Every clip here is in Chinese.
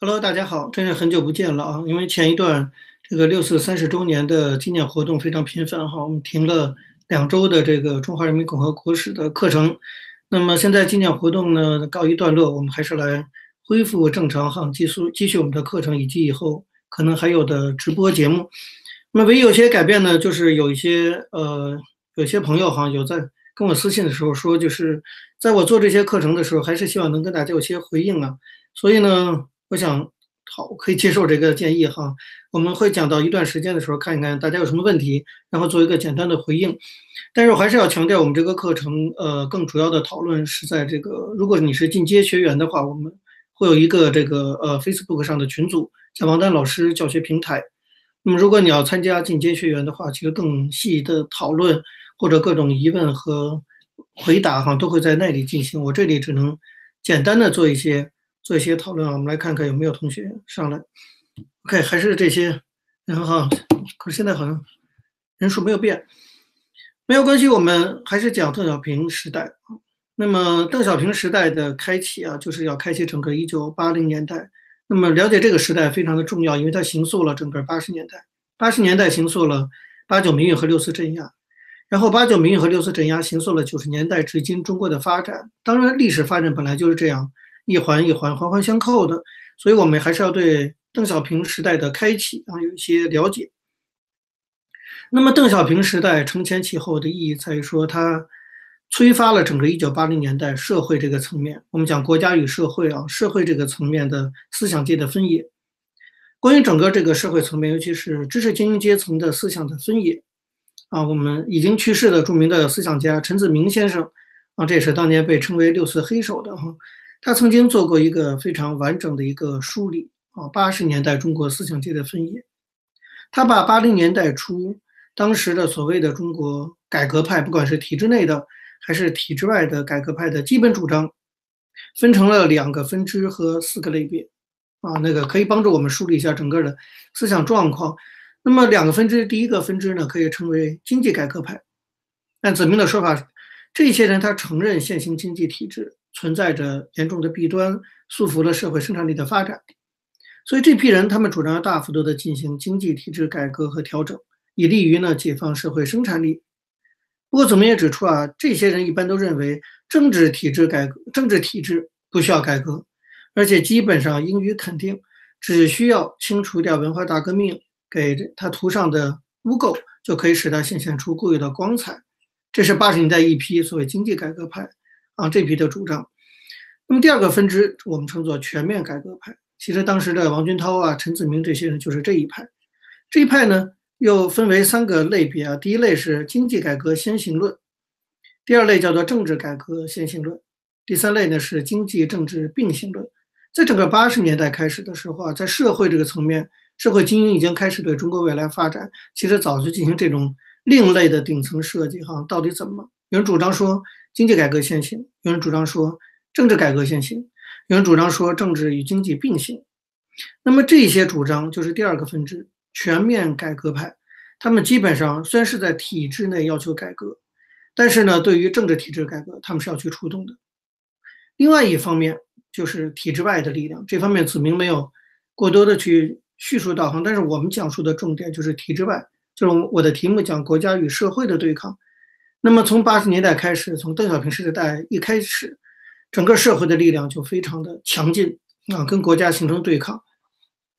Hello，大家好，真是很久不见了啊！因为前一段这个六四三十周年的纪念活动非常频繁哈，我们停了两周的这个中华人民共和国史的课程。那么现在纪念活动呢告一段落，我们还是来恢复正常哈，继续继续我们的课程以及以后可能还有的直播节目。那么唯一有些改变呢，就是有一些呃，有些朋友哈有在跟我私信的时候说，就是在我做这些课程的时候，还是希望能跟大家有些回应啊。所以呢。我想，好，可以接受这个建议哈。我们会讲到一段时间的时候，看一看大家有什么问题，然后做一个简单的回应。但是我还是要强调，我们这个课程，呃，更主要的讨论是在这个，如果你是进阶学员的话，我们会有一个这个呃 Facebook 上的群组，叫王丹老师教学平台。那么如果你要参加进阶学员的话，其实更细的讨论或者各种疑问和回答哈，都会在那里进行。我这里只能简单的做一些。做一些讨论啊，我们来看看有没有同学上来。OK，还是这些人哈，可是现在好像人数没有变，没有关系，我们还是讲邓小平时代。那么邓小平时代的开启啊，就是要开启整个一九八零年代。那么了解这个时代非常的重要，因为它形塑了整个八十年代。八十年代形塑了八九民运和六四镇压，然后八九民运和六四镇压形塑了九十年代至今中国的发展。当然，历史发展本来就是这样。一环一环环环相扣的，所以我们还是要对邓小平时代的开启啊有一些了解。那么邓小平时代承前启后的意义在于说，它催发了整个一九八零年代社会这个层面。我们讲国家与社会啊，社会这个层面的思想界的分野。关于整个这个社会层面，尤其是知识精英阶层的思想的分野啊，我们已经去世的著名的思想家陈子明先生啊，这也是当年被称为六四黑手的哈。他曾经做过一个非常完整的一个梳理啊，八十年代中国思想界的分野。他把八零年代初当时的所谓的中国改革派，不管是体制内的还是体制外的改革派的基本主张，分成了两个分支和四个类别啊，那个可以帮助我们梳理一下整个的思想状况。那么两个分支，第一个分支呢，可以称为经济改革派。按子明的说法，这些人他承认现行经济体制。存在着严重的弊端，束缚了社会生产力的发展。所以这批人，他们主张要大幅度的进行经济体制改革和调整，以利于呢解放社会生产力。不过，总们也指出啊，这些人一般都认为政治体制改革、政治体制不需要改革，而且基本上应予肯定，只需要清除掉文化大革命给他涂上的污垢，就可以使他显现出固有的光彩。这是八十年代一批所谓经济改革派。啊，这批的主张。那么第二个分支，我们称作全面改革派。其实当时的王军涛啊、陈子明这些人就是这一派。这一派呢，又分为三个类别啊。第一类是经济改革先行论，第二类叫做政治改革先行论，第三类呢是经济政治并行论。在整个八十年代开始的时候啊，在社会这个层面，社会精英已经开始对中国未来发展，其实早就进行这种另类的顶层设计哈。到底怎么？有人主张说。经济改革先行，有人主张说政治改革先行，有人主张说政治与经济并行。那么这些主张就是第二个分支——全面改革派。他们基本上虽然是在体制内要求改革，但是呢，对于政治体制改革，他们是要去触动的。另外一方面就是体制外的力量，这方面子明没有过多的去叙述到哈。但是我们讲述的重点就是体制外，就是我的题目讲国家与社会的对抗。那么从八十年代开始，从邓小平时代一开始，整个社会的力量就非常的强劲啊，跟国家形成对抗。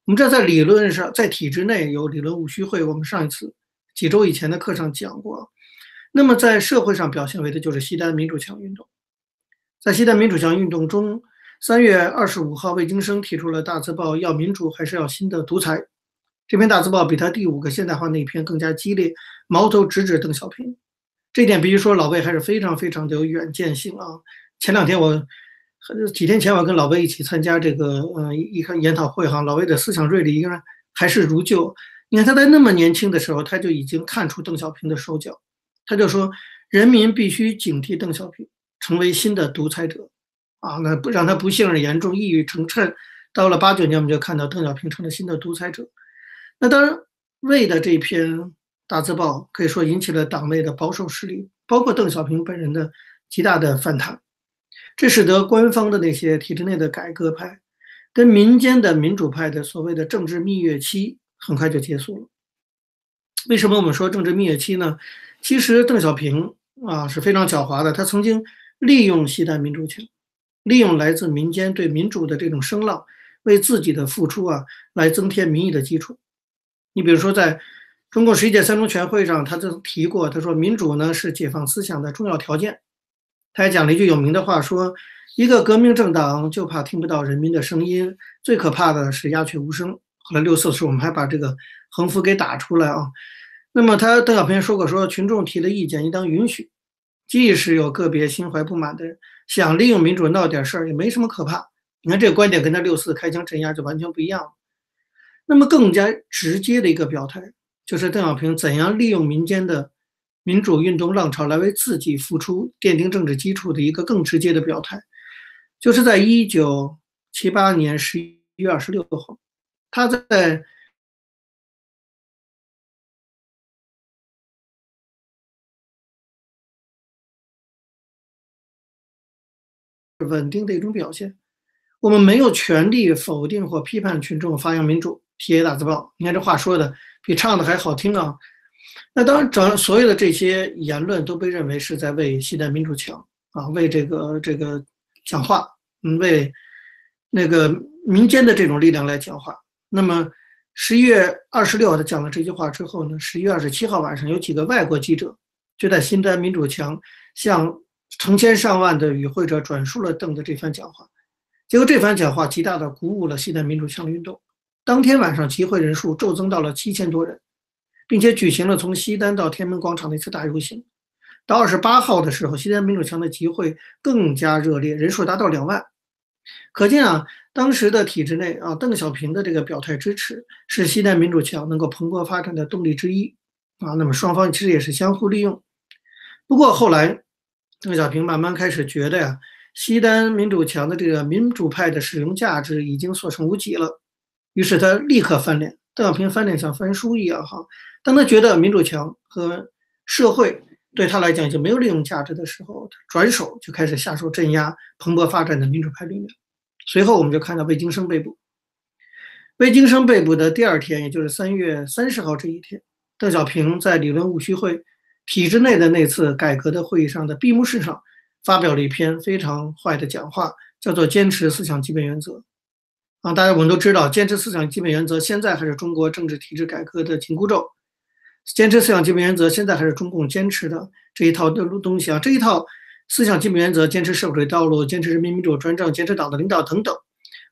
我们这在理论上，在体制内有理论务虚会，我们上一次几周以前的课上讲过。那么在社会上表现为的就是西单民主墙运动。在西单民主墙运动中，三月二十五号，魏京生提出了大字报要民主还是要新的独裁？这篇大字报比他第五个现代化那篇更加激烈，矛头直指邓小平。这一点必须说，老魏还是非常非常的有远见性啊！前两天我，几天前我跟老魏一起参加这个，呃，一个研讨会哈，老魏的思想锐利应该还是如旧。你看他在那么年轻的时候，他就已经看出邓小平的手脚，他就说，人民必须警惕邓小平成为新的独裁者，啊，那不让他不幸而严重，一语成谶。到了八九年，我们就看到邓小平成了新的独裁者。那当然，魏的这篇。大字报可以说引起了党内的保守势力，包括邓小平本人的极大的反弹，这使得官方的那些体制内的改革派跟民间的民主派的所谓的政治蜜月期很快就结束了。为什么我们说政治蜜月期呢？其实邓小平啊是非常狡猾的，他曾经利用西单民主墙，利用来自民间对民主的这种声浪，为自己的付出啊来增添民意的基础。你比如说，在中共十一届三中全会上，他曾提过，他说民主呢是解放思想的重要条件。他还讲了一句有名的话，说一个革命政党就怕听不到人民的声音，最可怕的是鸦雀无声。后来六四的时候，我们还把这个横幅给打出来啊。那么他邓小平说过，说群众提的意见应当允许，即使有个别心怀不满的人想利用民主闹点事儿，也没什么可怕。你看这个观点跟他六四开枪镇压就完全不一样了。那么更加直接的一个表态，就是邓小平怎样利用民间的。民主运动浪潮来为自己付出、奠定政治基础的一个更直接的表态，就是在一九七八年十一月二十六号，他在稳定的一种表现。我们没有权利否定或批判群众发扬民主、贴大字报。你看这话说的比唱的还好听啊！那当然，整所有的这些言论都被认为是在为西单民主墙啊，为这个这个讲话，嗯，为那个民间的这种力量来讲话。那么十一月二十六号他讲了这句话之后呢，十一月二十七号晚上有几个外国记者就在新单民主墙向成千上万的与会者转述了邓的这番讲话。结果这番讲话极大的鼓舞了西单民主墙的运动，当天晚上集会人数骤增到了七千多人。并且举行了从西单到天安门广场的一次大游行。到二十八号的时候，西单民主墙的集会更加热烈，人数达到两万。可见啊，当时的体制内啊，邓小平的这个表态支持是西单民主墙能够蓬勃发展的动力之一啊。那么双方其实也是相互利用。不过后来，邓小平慢慢开始觉得呀，西单民主墙的这个民主派的使用价值已经所剩无几了，于是他立刻翻脸。邓小平翻脸像翻书一样哈。当他觉得民主墙和社会对他来讲已经没有利用价值的时候，转手就开始下手镇压蓬勃发展的民主派力量。随后，我们就看到魏京生被捕。魏京生被捕的第二天，也就是三月三十号这一天，邓小平在理论务虚会体制内的那次改革的会议上的闭幕式上，发表了一篇非常坏的讲话，叫做“坚持思想基本原则”。啊，大家我们都知道，坚持思想基本原则现在还是中国政治体制改革的紧箍咒。坚持思想基本原则，现在还是中共坚持的这一套的东西啊！这一套思想基本原则，坚持社会主义道路，坚持人民民主专政，坚持党的领导等等，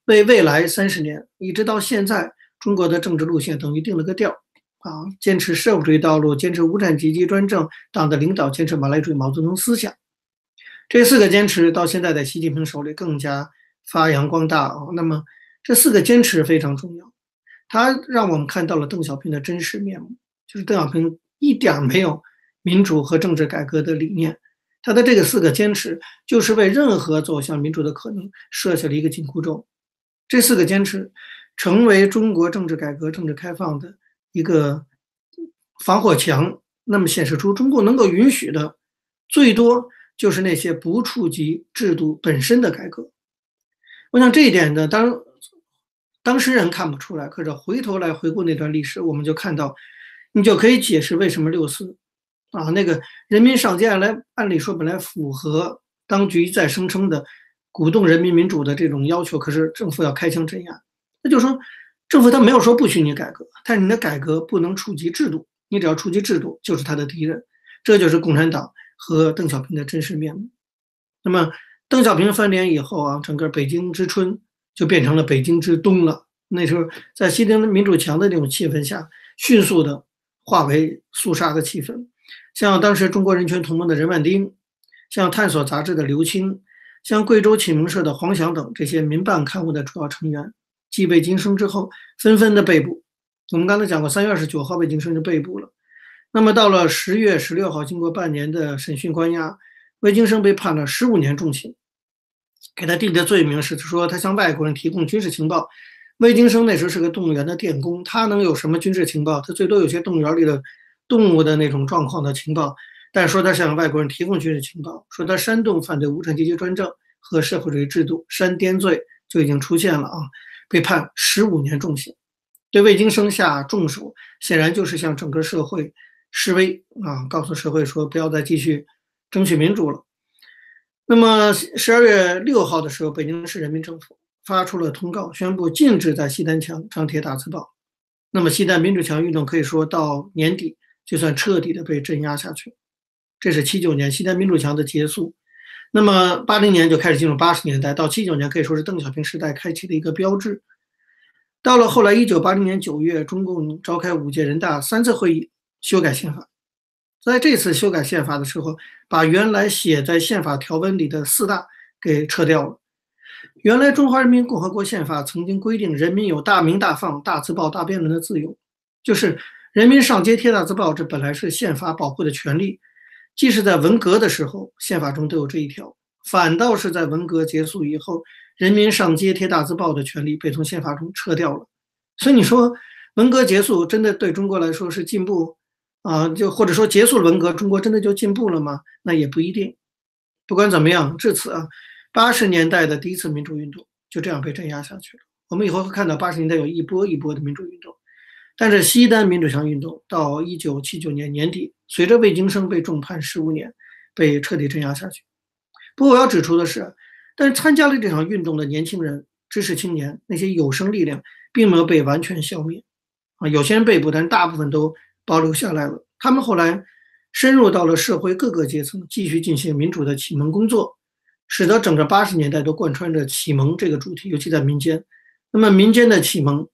为未来三十年一直到现在，中国的政治路线等于定了个调啊！坚持社会主义道路，坚持无产阶级专政，党的领导坚持马列主义毛泽东思想，这四个坚持到现在在习近平手里更加发扬光大啊！那么这四个坚持非常重要，它让我们看到了邓小平的真实面目。就是邓小平一点没有民主和政治改革的理念，他的这个四个坚持就是为任何走向民主的可能设下了一个紧箍咒。这四个坚持成为中国政治改革、政治开放的一个防火墙，那么显示出中共能够允许的最多就是那些不触及制度本身的改革。我想这一点呢，当然当事人看不出来，可是回头来回顾那段历史，我们就看到。你就可以解释为什么六四，啊，那个人民上街来，按理说本来符合当局一再声称的鼓动人民民主的这种要求，可是政府要开枪镇压，那就说政府他没有说不许你改革，但是你的改革不能触及制度，你只要触及制度就是他的敌人，这就是共产党和邓小平的真实面目。那么邓小平翻脸以后啊，整个北京之春就变成了北京之冬了。那时候在西单民主墙的那种气氛下，迅速的。化为肃杀的气氛，像当时中国人权同盟的任万丁，像探索杂志的刘青，像贵州启蒙社的黄翔等这些民办刊物的主要成员，继魏京生之后，纷纷的被捕。我们刚才讲过，三月二十九号魏京生就被捕了。那么到了十月十六号，经过半年的审讯关押，魏京生被判了十五年重刑，给他定的罪名是说他向外国人提供军事情报。魏京生那时候是个动物园的电工，他能有什么军事情报？他最多有些动物园里的动物的那种状况的情报。但说他向外国人提供军事情报，说他煽动反对无产阶级专政和社会主义制度，煽颠罪就已经出现了啊。被判十五年重刑。对魏京生下重手，显然就是向整个社会示威啊，告诉社会说不要再继续争取民主了。那么十二月六号的时候，北京市人民政府发出了通告，宣布禁止在西单墙张贴大字报。那么西单民主墙运动可以说到年底就算彻底的被镇压下去。这是七九年西单民主墙的结束。那么八零年就开始进入八十年代，到七九年可以说是邓小平时代开启的一个标志。到了后来，一九八零年九月，中共召开五届人大三次会议修改宪法。在这次修改宪法的时候，把原来写在宪法条文里的四大给撤掉了。原来中华人民共和国宪法曾经规定，人民有大鸣大放、大字报、大辩论的自由，就是人民上街贴大字报，这本来是宪法保护的权利。即使在文革的时候，宪法中都有这一条，反倒是在文革结束以后，人民上街贴大字报的权利被从宪法中撤掉了。所以你说，文革结束真的对中国来说是进步啊？就或者说结束了文革，中国真的就进步了吗？那也不一定。不管怎么样，至此啊，八十年代的第一次民主运动就这样被镇压下去了。我们以后会看到八十年代有一波一波的民主运动。但是西单民主墙运动到一九七九年年底，随着魏京生被重判十五年，被彻底镇压下去。不过我要指出的是，但是参加了这场运动的年轻人、知识青年那些有生力量，并没有被完全消灭啊，有些人被捕，但是大部分都保留下来了。他们后来深入到了社会各个阶层，继续进行民主的启蒙工作，使得整个八十年代都贯穿着启蒙这个主题，尤其在民间。那么民间的启蒙。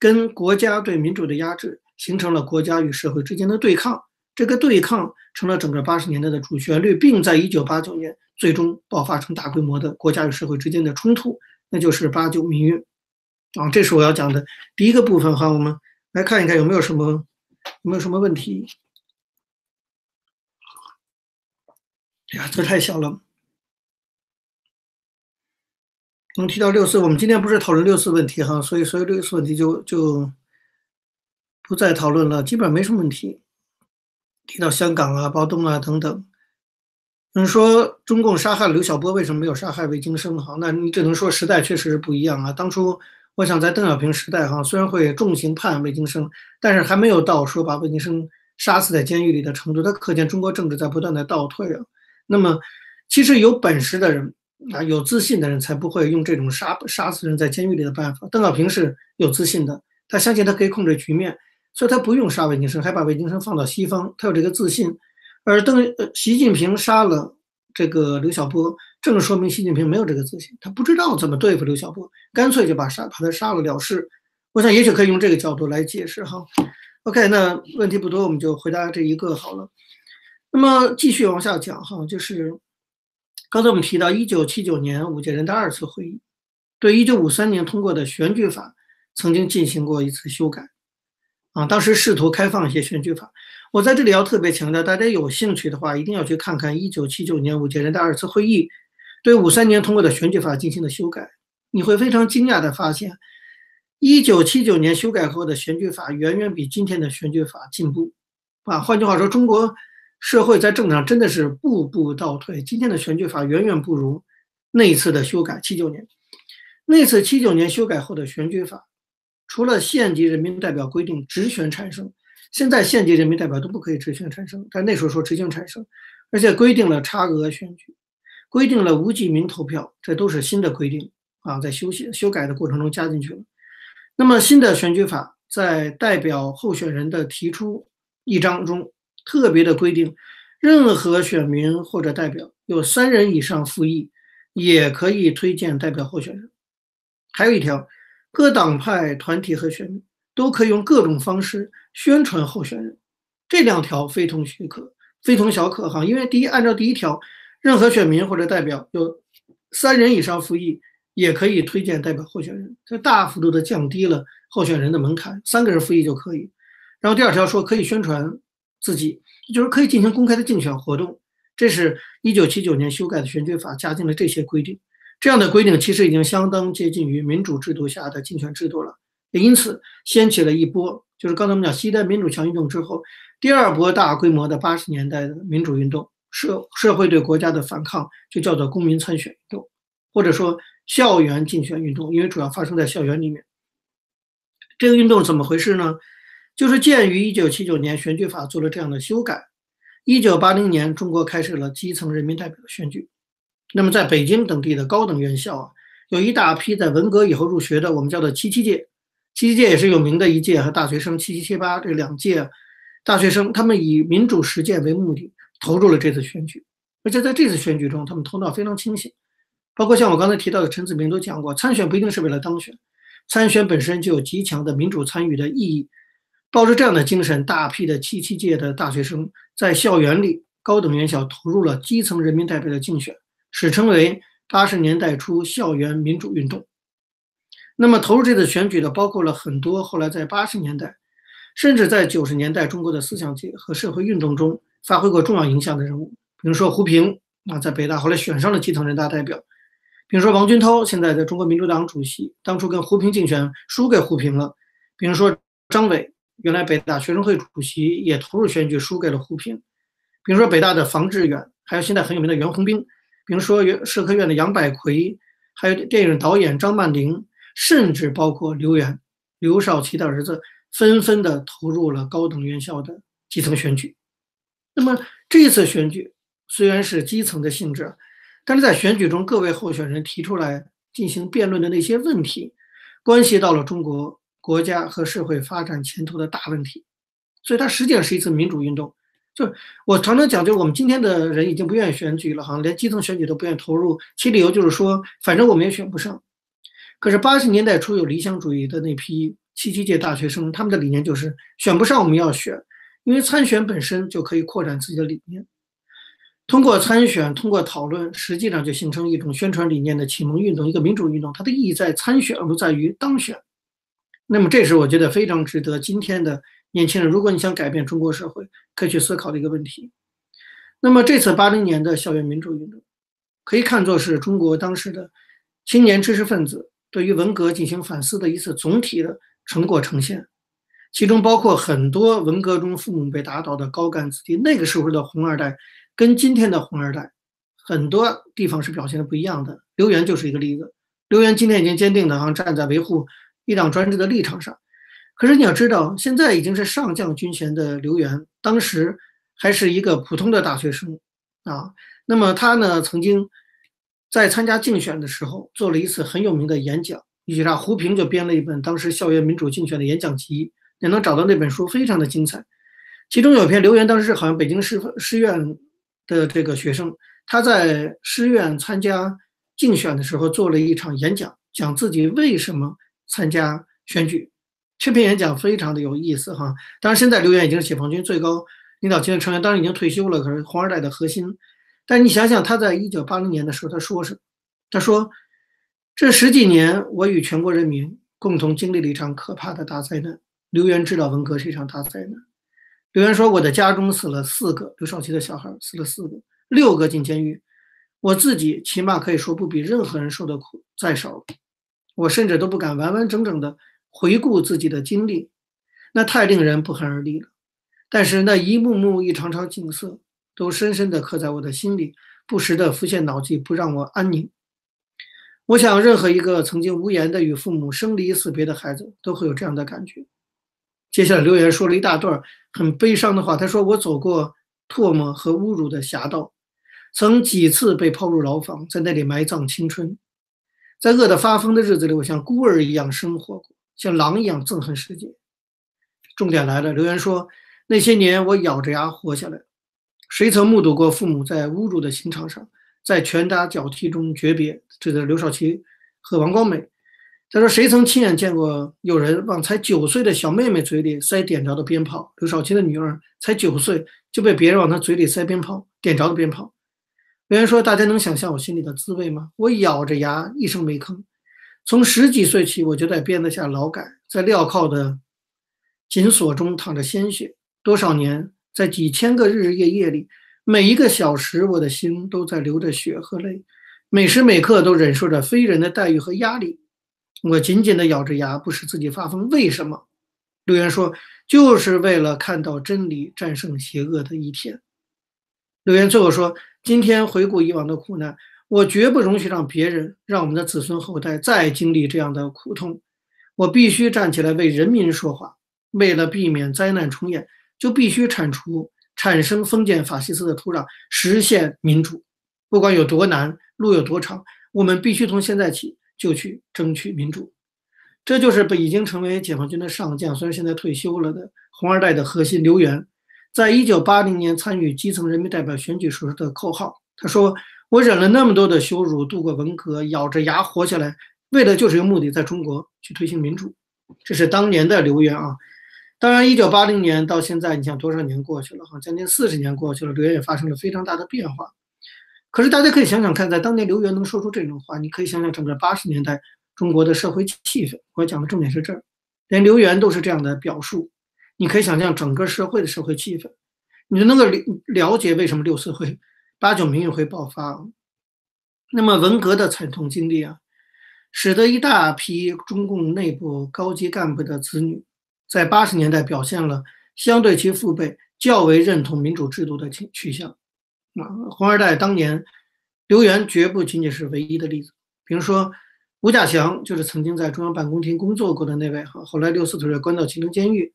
跟国家对民主的压制，形成了国家与社会之间的对抗。这个对抗成了整个八十年代的主旋律，并在一九八九年最终爆发成大规模的国家与社会之间的冲突，那就是八九民运。啊，这是我要讲的第一个部分哈。我们来看一看有没有什么有没有什么问题。哎呀，这太小了。我们提到六四，我们今天不是讨论六四问题哈，所以所以六四问题就就不再讨论了，基本上没什么问题。提到香港啊、暴动啊等等，你说中共杀害了刘晓波，为什么没有杀害魏京生？哈，那你只能说时代确实是不一样啊。当初我想在邓小平时代哈，虽然会重刑判魏京生，但是还没有到说把魏京生杀死在监狱里的程度。他可见中国政治在不断的倒退啊。那么，其实有本事的人。啊，有自信的人才不会用这种杀杀死人在监狱里的办法。邓小平是有自信的，他相信他可以控制局面，所以他不用杀魏京生，还把魏京生放到西方，他有这个自信。而邓呃习近平杀了这个刘晓波，正说明习近平没有这个自信，他不知道怎么对付刘晓波，干脆就把杀把他杀了了事。我想也许可以用这个角度来解释哈。OK，那问题不多，我们就回答这一个好了。那么继续往下讲哈，就是。刚才我们提到，一九七九年五届人大二次会议对一九五三年通过的选举法曾经进行过一次修改，啊，当时试图开放一些选举法。我在这里要特别强调，大家有兴趣的话，一定要去看看一九七九年五届人大二次会议对五三年通过的选举法进行了修改。你会非常惊讶的发现，一九七九年修改后的选举法远远比今天的选举法进步。啊，换句话说，中国。社会在政治上真的是步步倒退。今天的选举法远远不如那一次的修改。七九年那次七九年修改后的选举法，除了县级人民代表规定直选产生，现在县级人民代表都不可以直选产生。但那时候说直选产生，而且规定了差额选举，规定了无记名投票，这都是新的规定啊，在修写修改的过程中加进去了。那么新的选举法在代表候选人的提出一章中。特别的规定，任何选民或者代表有三人以上复议，也可以推荐代表候选人。还有一条，各党派团体和选民都可以用各种方式宣传候选人。这两条非同许可，非同小可哈。因为第一，按照第一条，任何选民或者代表有三人以上复议，也可以推荐代表候选人，这大幅度的降低了候选人的门槛，三个人复议就可以。然后第二条说可以宣传。自己就是可以进行公开的竞选活动，这是一九七九年修改的选举法加进了这些规定。这样的规定其实已经相当接近于民主制度下的竞选制度了，也因此掀起了一波，就是刚才我们讲西单民主墙运动之后，第二波大规模的八十年代的民主运动，社社会对国家的反抗就叫做公民参选运动，或者说校园竞选运动，因为主要发生在校园里面。这个运动怎么回事呢？就是鉴于1979年选举法做了这样的修改，1980年中国开始了基层人民代表的选举。那么在北京等地的高等院校啊，有一大批在文革以后入学的，我们叫做“七七届”。七七届也是有名的一届和大学生，七七七八这两届大学生，他们以民主实践为目的投入了这次选举，而且在这次选举中，他们头脑非常清醒。包括像我刚才提到的陈子明都讲过，参选不一定是为了当选，参选本身就有极强的民主参与的意义。抱着这样的精神，大批的七七届的大学生在校园里、高等院校投入了基层人民代表的竞选，史称为八十年代初校园民主运动。那么投入这次选举的，包括了很多后来在八十年代，甚至在九十年代中国的思想界和社会运动中发挥过重要影响的人物，比如说胡平啊，在北大后来选上了基层人大代表；比如说王军涛，现在在中国民主党主席，当初跟胡平竞选输给胡平了；比如说张伟，原来北大学生会主席也投入选举输给了胡平；比如说北大的房志远，还有现在很有名的袁宏兵；比如说社科院的杨百奎，还有电影导演张曼玲。甚至包括刘源、刘少奇的儿子，纷纷的投入了高等院校的基层选举。那么这次选举虽然是基层的性质，但是在选举中各位候选人提出来进行辩论的那些问题，关系到了中国国家和社会发展前途的大问题，所以它实际上是一次民主运动。就我常常讲，就是我们今天的人已经不愿意选举了，好像连基层选举都不愿意投入，其理由就是说，反正我们也选不上。可是八十年代初有理想主义的那批七七届大学生，他们的理念就是选不上我们要选，因为参选本身就可以扩展自己的理念。通过参选，通过讨论，实际上就形成一种宣传理念的启蒙运动，一个民主运动。它的意义在参选，而不在于当选。那么，这是我觉得非常值得今天的年轻人，如果你想改变中国社会，可以去思考的一个问题。那么，这次八零年的校园民主运动，可以看作是中国当时的青年知识分子。对于文革进行反思的一次总体的成果呈现，其中包括很多文革中父母被打倒的高干子弟。那个时候的红二代跟今天的红二代很多地方是表现的不一样的。刘源就是一个例子。刘源今天已经坚定的啊站在维护一党专制的立场上。可是你要知道，现在已经是上将军衔的刘源，当时还是一个普通的大学生啊。那么他呢，曾经。在参加竞选的时候，做了一次很有名的演讲。于是，胡平就编了一本当时校园民主竞选的演讲集，也能找到那本书，非常的精彩。其中有篇留言，当时是好像北京师师院的这个学生，他在师院参加竞选的时候做了一场演讲，讲自己为什么参加选举。这篇演讲非常的有意思哈。当然，现在刘源已经是解放军最高领导级的成员，当然已经退休了，可是红二代的核心。但你想想，他在一九八零年的时候，他说什么？他说：“这十几年，我与全国人民共同经历了一场可怕的大灾难。刘源知道文革是一场大灾难。刘源说：‘我的家中死了四个刘少奇的小孩，死了四个，六个进监狱。我自己起码可以说不比任何人受的苦再少。我甚至都不敢完完整整的回顾自己的经历，那太令人不寒而栗了。但是那一幕幕、一场场景色。’都深深地刻在我的心里，不时地浮现脑际，不让我安宁。我想，任何一个曾经无言的与父母生离死别的孩子，都会有这样的感觉。接下来，留言说了一大段很悲伤的话。他说：“我走过唾沫和侮辱的侠道，曾几次被抛入牢房，在那里埋葬青春。在饿得发疯的日子里，我像孤儿一样生活过，像狼一样憎恨世界。”重点来了，留言说：“那些年，我咬着牙活下来。”谁曾目睹过父母在侮辱的刑场上，在拳打脚踢中诀别？这是刘少奇和王光美。他说：“谁曾亲眼见过有人往才九岁的小妹妹嘴里塞点着的鞭炮？”刘少奇的女儿才九岁，就被别人往她嘴里塞鞭炮，点着的鞭炮。有人说：“大家能想象我心里的滋味吗？”我咬着牙，一声没吭。从十几岁起，我就在鞭子下劳改，在镣铐的紧锁中淌着鲜血，多少年。在几千个日日夜夜里，每一个小时，我的心都在流着血和泪，每时每刻都忍受着非人的待遇和压力。我紧紧地咬着牙，不使自己发疯。为什么？留言说，就是为了看到真理战胜邪恶的一天。留言最后说，今天回顾以往的苦难，我绝不容许让别人、让我们的子孙后代再经历这样的苦痛。我必须站起来为人民说话。为了避免灾难重演，就必须铲除产生封建法西斯的土壤，实现民主。不管有多难，路有多长，我们必须从现在起就去争取民主。这就是被已经成为解放军的上将，虽然现在退休了的红二代的核心刘源，在一九八零年参与基层人民代表选举时的口号。他说：“我忍了那么多的羞辱，度过文革，咬着牙活下来，为的就是一个目的，在中国去推行民主。”这是当年的刘源啊。当然，一九八零年到现在，你想多少年过去了？哈，将近四十年过去了，刘源也发生了非常大的变化。可是大家可以想想看，在当年刘源能说出这种话，你可以想想整个八十年代中国的社会气氛。我讲的重点是这儿，连刘源都是这样的表述，你可以想象整个社会的社会气氛，你就能够了了解为什么六四会、八九民运会爆发。那么文革的惨痛经历啊，使得一大批中共内部高级干部的子女。在八十年代表现了相对其父辈较为认同民主制度的倾趋向。啊，红二代当年，刘源绝不仅仅是唯一的例子。比如说，吴稼祥就是曾经在中央办公厅工作过的那位，哈，后来六四时关到秦城监狱。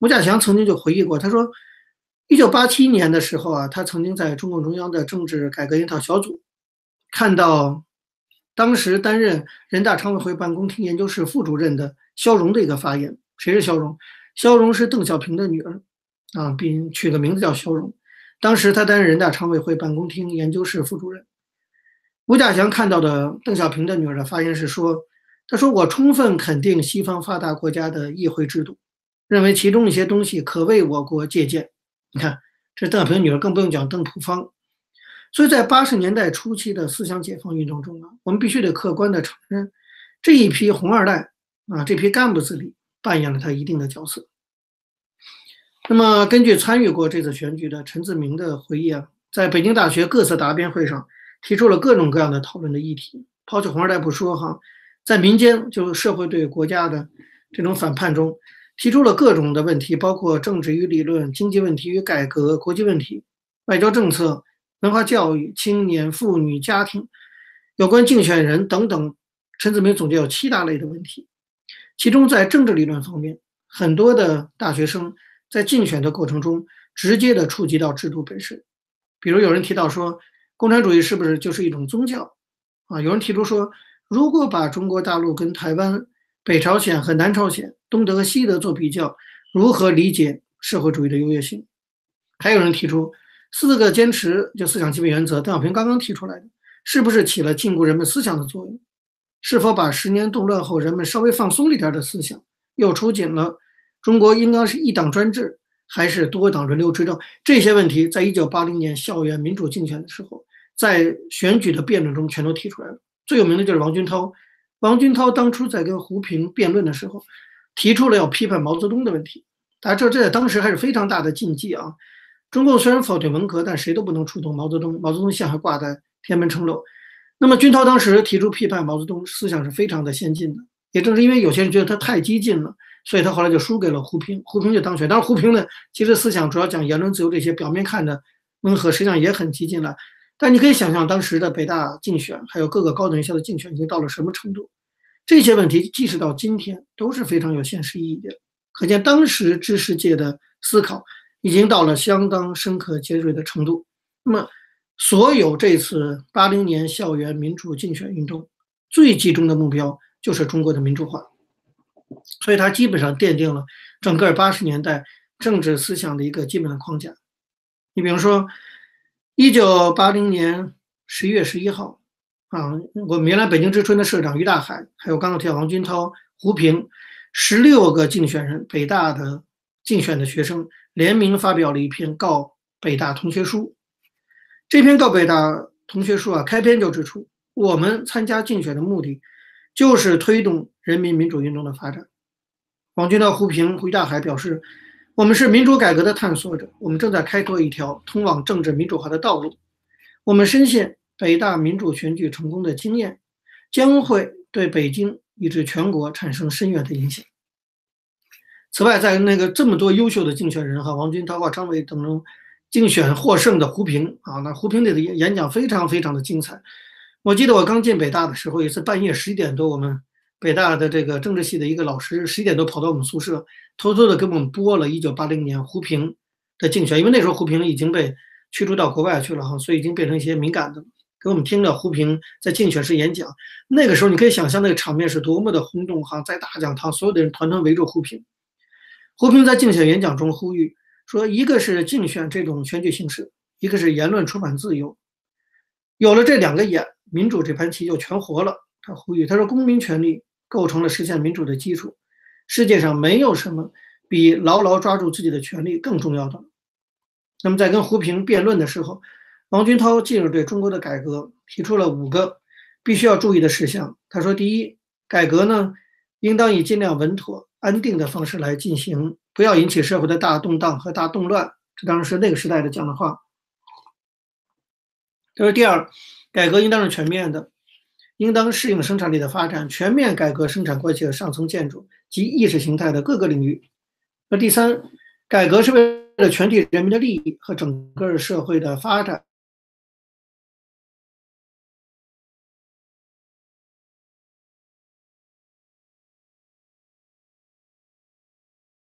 吴稼祥曾经就回忆过，他说，一九八七年的时候啊，他曾经在中共中央的政治改革研讨小组，看到当时担任人大常委会办公厅研究室副主任的肖荣的一个发言。谁是肖荣？肖荣是邓小平的女儿，啊，并取个名字叫肖荣。当时他担任人大常委会办公厅研究室副主任。吴稼祥看到的邓小平的女儿的发言是说：“他说我充分肯定西方发达国家的议会制度，认为其中一些东西可为我国借鉴。”你看，这邓小平女儿，更不用讲邓朴方。所以在八十年代初期的思想解放运动中啊，我们必须得客观地承认，这一批红二代啊，这批干部子弟。扮演了他一定的角色。那么，根据参与过这次选举的陈自明的回忆啊，在北京大学各次答辩会上，提出了各种各样的讨论的议题。抛去红二代不说哈，在民间就社会对国家的这种反叛中，提出了各种的问题，包括政治与理论、经济问题与改革、国际问题、外交政策、文化教育、青年、妇女、家庭、有关竞选人等等。陈自明总结有七大类的问题。其中，在政治理论方面，很多的大学生在竞选的过程中直接的触及到制度本身。比如，有人提到说，共产主义是不是就是一种宗教？啊，有人提出说，如果把中国大陆跟台湾、北朝鲜和南朝鲜、东德和西德做比较，如何理解社会主义的优越性？还有人提出四个坚持，就思想基本原则，邓小平刚刚提出来的，是不是起了禁锢人们思想的作用？是否把十年动乱后人们稍微放松了一点的思想，又出紧了？中国应当是一党专制还是多党轮流执政？这些问题，在一九八零年校园民主竞选的时候，在选举的辩论中全都提出来了。最有名的就是王军涛。王军涛当初在跟胡平辩论的时候，提出了要批判毛泽东的问题。大家知道，这在当时还是非常大的禁忌啊。中共虽然否定文革，但谁都不能触动毛泽东。毛泽东像还挂在天安门城楼。那么，军涛当时提出批判毛泽东思想是非常的先进的。也正是因为有些人觉得他太激进了，所以他后来就输给了胡平，胡平就当选。当然，胡平呢，其实思想主要讲言论自由这些，表面看着温和，实际上也很激进了。但你可以想象，当时的北大竞选，还有各个高等院校的竞选，已经到了什么程度？这些问题，即使到今天，都是非常有现实意义的。可见，当时知识界的思考已经到了相当深刻尖锐的程度。那么，所有这次八零年校园民主竞选运动最集中的目标就是中国的民主化，所以它基本上奠定了整个八十年代政治思想的一个基本的框架。你比如说，一九八零年十一月十一号，啊，我们原来北京之春的社长于大海，还有刚刚提到王军涛、胡平，十六个竞选人，北大的竞选的学生联名发表了一篇告北大同学书。这篇告北大同学书啊，开篇就指出，我们参加竞选的目的，就是推动人民民主运动的发展。王军涛、胡平、胡大海表示，我们是民主改革的探索者，我们正在开拓一条通往政治民主化的道路。我们深信，北大民主选举成功的经验，将会对北京以至全国产生深远的影响。此外，在那个这么多优秀的竞选人哈，王军涛啊、张伟等中。竞选获胜的胡平啊，那胡平的演演讲非常非常的精彩。我记得我刚进北大的时候，有一次半夜十一点多，我们北大的这个政治系的一个老师十一点多跑到我们宿舍，偷偷的给我们播了1980年胡平的竞选，因为那时候胡平已经被驱逐到国外去了哈，所以已经变成一些敏感的，给我们听了胡平在竞选时演讲。那个时候你可以想象那个场面是多么的轰动哈，在大讲堂，所有的人团团围着胡平。胡平在竞选演讲中呼吁说：“一个是竞选这种选举形式，一个是言论出版自由。有了这两个眼，民主这盘棋就全活了。”他呼吁他说：“公民权利构成了实现民主的基础，世界上没有什么比牢牢抓住自己的权利更重要的。”那么在跟胡平辩论的时候，王军涛进入对中国的改革提出了五个必须要注意的事项。他说：“第一，改革呢，应当以尽量稳妥。”安定的方式来进行，不要引起社会的大动荡和大动乱。这当然是那个时代的讲的话。他说：“第二，改革应当是全面的，应当适应生产力的发展，全面改革生产关系的上层建筑及意识形态的各个领域。那第三，改革是为了全体人民的利益和整个社会的发展。”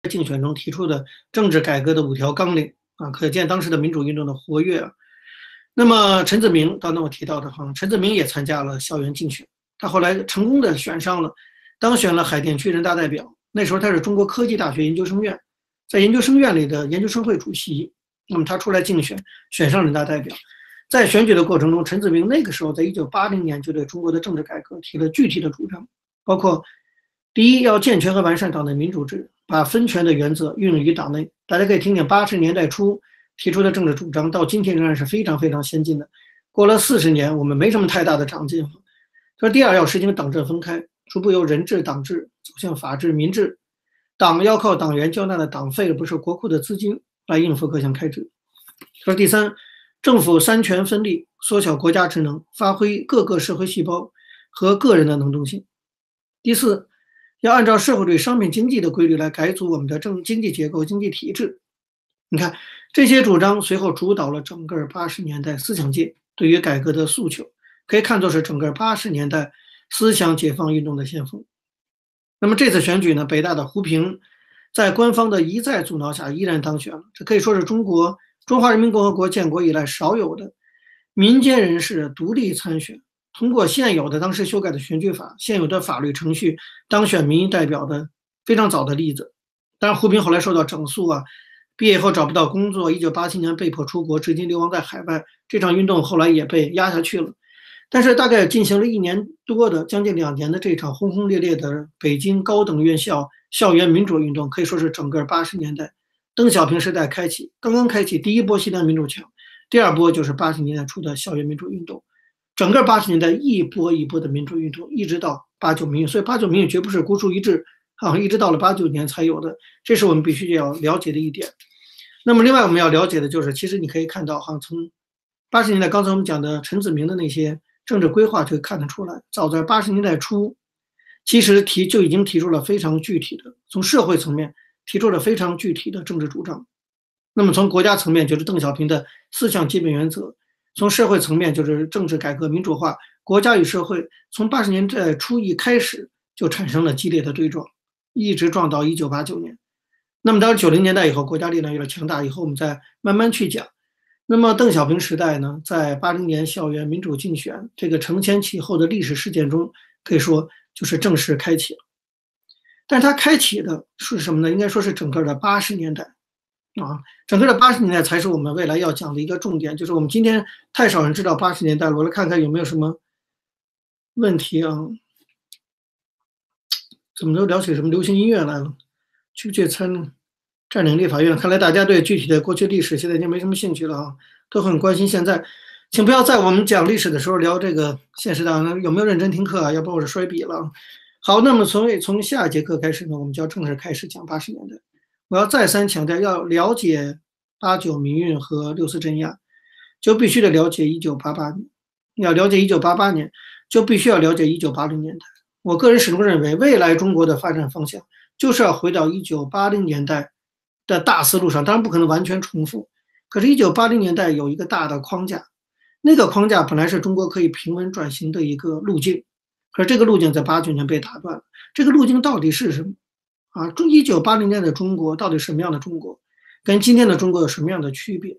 竞选中提出的政治改革的五条纲领啊，可见当时的民主运动的活跃啊。那么陈子明刚才我提到的哈，陈子明也参加了校园竞选，他后来成功的选上了，当选了海淀区人大代表。那时候他是中国科技大学研究生院，在研究生院里的研究生会主席。那么他出来竞选，选上人大代表。在选举的过程中，陈子明那个时候在一九八零年就对中国的政治改革提了具体的主张，包括第一要健全和完善党的民主制。把分权的原则运用于党内，大家可以听听八十年代初提出的政治主张，到今天仍然是非常非常先进的。过了四十年，我们没什么太大的长进。他说：第二，要实行党政分开，逐步由人治党治走向法治民治，党要靠党员交纳的党费，而不是国库的资金来应付各项开支。他说：第三，政府三权分立，缩小国家职能，发挥各个社会细胞和个人的能动性。第四。要按照社会主义商品经济的规律来改组我们的政经济结构、经济体制。你看，这些主张随后主导了整个八十年代思想界对于改革的诉求，可以看作是整个八十年代思想解放运动的先锋。那么这次选举呢，北大的胡平在官方的一再阻挠下依然当选了，这可以说是中国中华人民共和国建国以来少有的民间人士独立参选。通过现有的当时修改的选举法、现有的法律程序当选民意代表的非常早的例子。当然，胡平后来受到整肃啊，毕业后找不到工作，一九八七年被迫出国，至今流亡在海外。这场运动后来也被压下去了。但是，大概进行了一年多的、将近两年的这场轰轰烈烈的北京高等院校校园民主运动，可以说是整个八十年代邓小平时代开启，刚刚开启第一波西南民主墙，第二波就是八十年代初的校园民主运动。整个八十年代一波一波的民主运动，一直到八九民运，所以八九民运绝不是孤注一掷，啊，一直到了八九年才有的，这是我们必须要了解的一点。那么，另外我们要了解的就是，其实你可以看到，哈，从八十年代刚才我们讲的陈子明的那些政治规划，就看得出来，早在八十年代初，其实提就已经提出了非常具体的，从社会层面提出了非常具体的政治主张。那么从国家层面，就是邓小平的四项基本原则。从社会层面，就是政治改革民主化，国家与社会从八十年代初一开始就产生了激烈的对撞，一直撞到一九八九年。那么到九零年代以后，国家力量有了强大以后，我们再慢慢去讲。那么邓小平时代呢，在八零年校园民主竞选这个承前启后的历史事件中，可以说就是正式开启了。但是它开启的是什么呢？应该说是整个的八十年代。啊，整个的八十年代才是我们未来要讲的一个重点，就是我们今天太少人知道八十年代了。我来看看有没有什么问题啊？怎么都聊起什么流行音乐来了？去不去参占领立法院？看来大家对具体的过去历史现在已经没什么兴趣了啊，都很关心现在。请不要在我们讲历史的时候聊这个现实党，有没有认真听课啊？要不然我是摔笔了。好，那么从从下节课开始呢，我们就要正式开始讲八十年代。我要再三强调，要了解八九民运和六四镇压，就必须得了解一九八八年；要了解一九八八年，就必须要了解一九八零年代。我个人始终认为，未来中国的发展方向就是要回到一九八零年代的大思路上，当然不可能完全重复。可是，一九八零年代有一个大的框架，那个框架本来是中国可以平稳转型的一个路径，可是这个路径在八九年被打断了。这个路径到底是什么？啊，中一九八零年的中国到底什么样的中国？跟今天的中国有什么样的区别？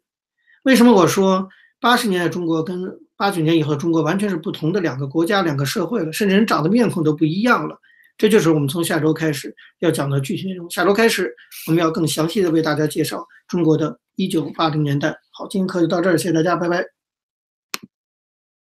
为什么我说八十年代中国跟八九年以后的中国完全是不同的两个国家、两个社会了，甚至人长得面孔都不一样了？这就是我们从下周开始要讲的具体内容。下周开始，我们要更详细的为大家介绍中国的一九八零年代。好，今天课就到这儿，谢谢大家，拜拜。